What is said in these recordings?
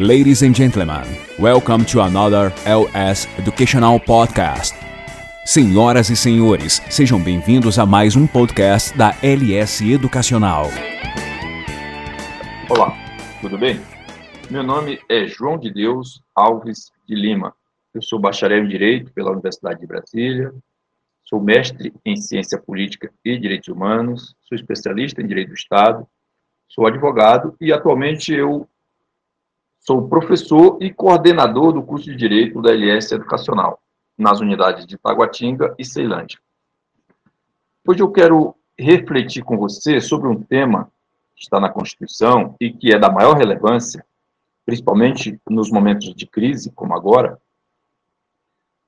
Ladies and gentlemen, welcome to another LS Educational Podcast. Senhoras e senhores, sejam bem-vindos a mais um podcast da LS Educacional. Olá, tudo bem? Meu nome é João de Deus Alves de Lima. Eu sou bacharel em Direito pela Universidade de Brasília, sou mestre em Ciência Política e Direitos Humanos, sou especialista em Direito do Estado, sou advogado e atualmente eu sou professor e coordenador do curso de Direito da LS Educacional, nas unidades de Taguatinga e Ceilândia. Hoje eu quero refletir com você sobre um tema que está na Constituição e que é da maior relevância, principalmente nos momentos de crise, como agora.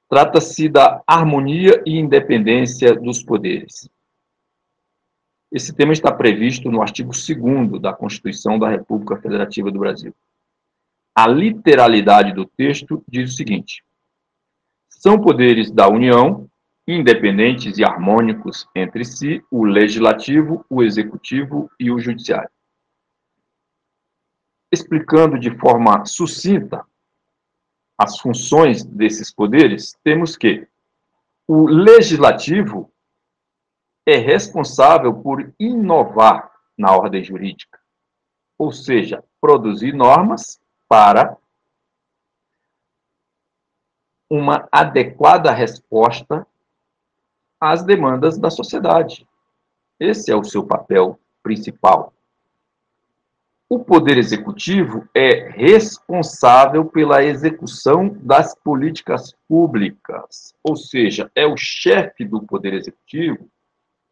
Trata-se da harmonia e independência dos poderes. Esse tema está previsto no artigo 2 da Constituição da República Federativa do Brasil. A literalidade do texto diz o seguinte: são poderes da União, independentes e harmônicos entre si, o legislativo, o executivo e o judiciário. Explicando de forma sucinta as funções desses poderes, temos que o legislativo é responsável por inovar na ordem jurídica, ou seja, produzir normas para uma adequada resposta às demandas da sociedade. Esse é o seu papel principal. O Poder Executivo é responsável pela execução das políticas públicas, ou seja, é o chefe do Poder Executivo,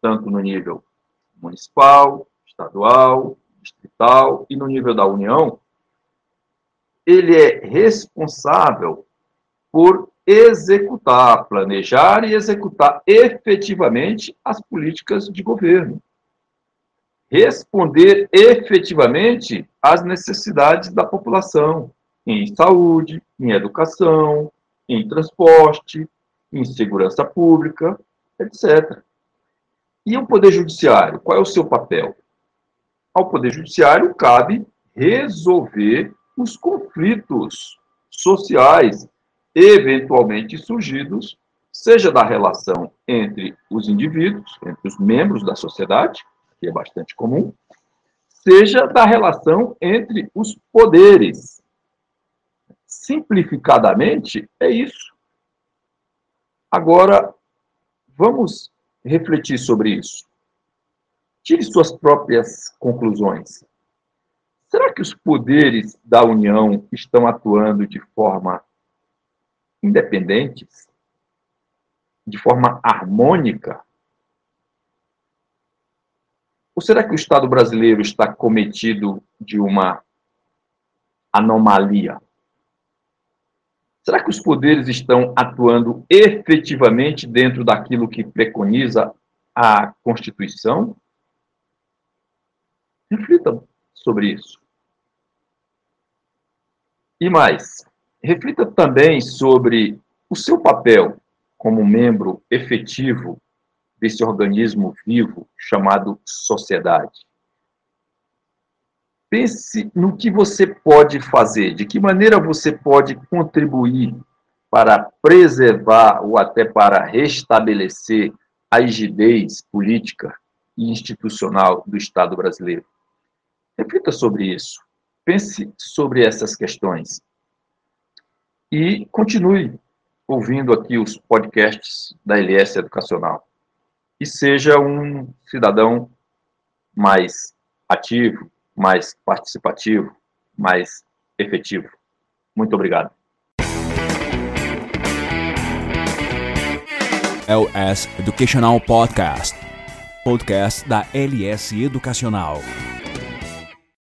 tanto no nível municipal, estadual, distrital e no nível da União, ele é responsável por executar, planejar e executar efetivamente as políticas de governo. Responder efetivamente às necessidades da população em saúde, em educação, em transporte, em segurança pública, etc. E o Poder Judiciário, qual é o seu papel? Ao Poder Judiciário cabe resolver os conflitos sociais eventualmente surgidos, seja da relação entre os indivíduos, entre os membros da sociedade, que é bastante comum, seja da relação entre os poderes. Simplificadamente, é isso. Agora, vamos refletir sobre isso. Tire suas próprias conclusões. Será que os poderes da União estão atuando de forma independente, de forma harmônica? Ou será que o Estado brasileiro está cometido de uma anomalia? Será que os poderes estão atuando efetivamente dentro daquilo que preconiza a Constituição? Reflitam sobre isso. E mais, reflita também sobre o seu papel como membro efetivo desse organismo vivo chamado sociedade. Pense no que você pode fazer, de que maneira você pode contribuir para preservar ou até para restabelecer a rigidez política e institucional do Estado brasileiro. Reflita sobre isso. Pense sobre essas questões. E continue ouvindo aqui os podcasts da LS Educacional. E seja um cidadão mais ativo, mais participativo, mais efetivo. Muito obrigado. LS Educational Podcast. Podcast da LS Educacional.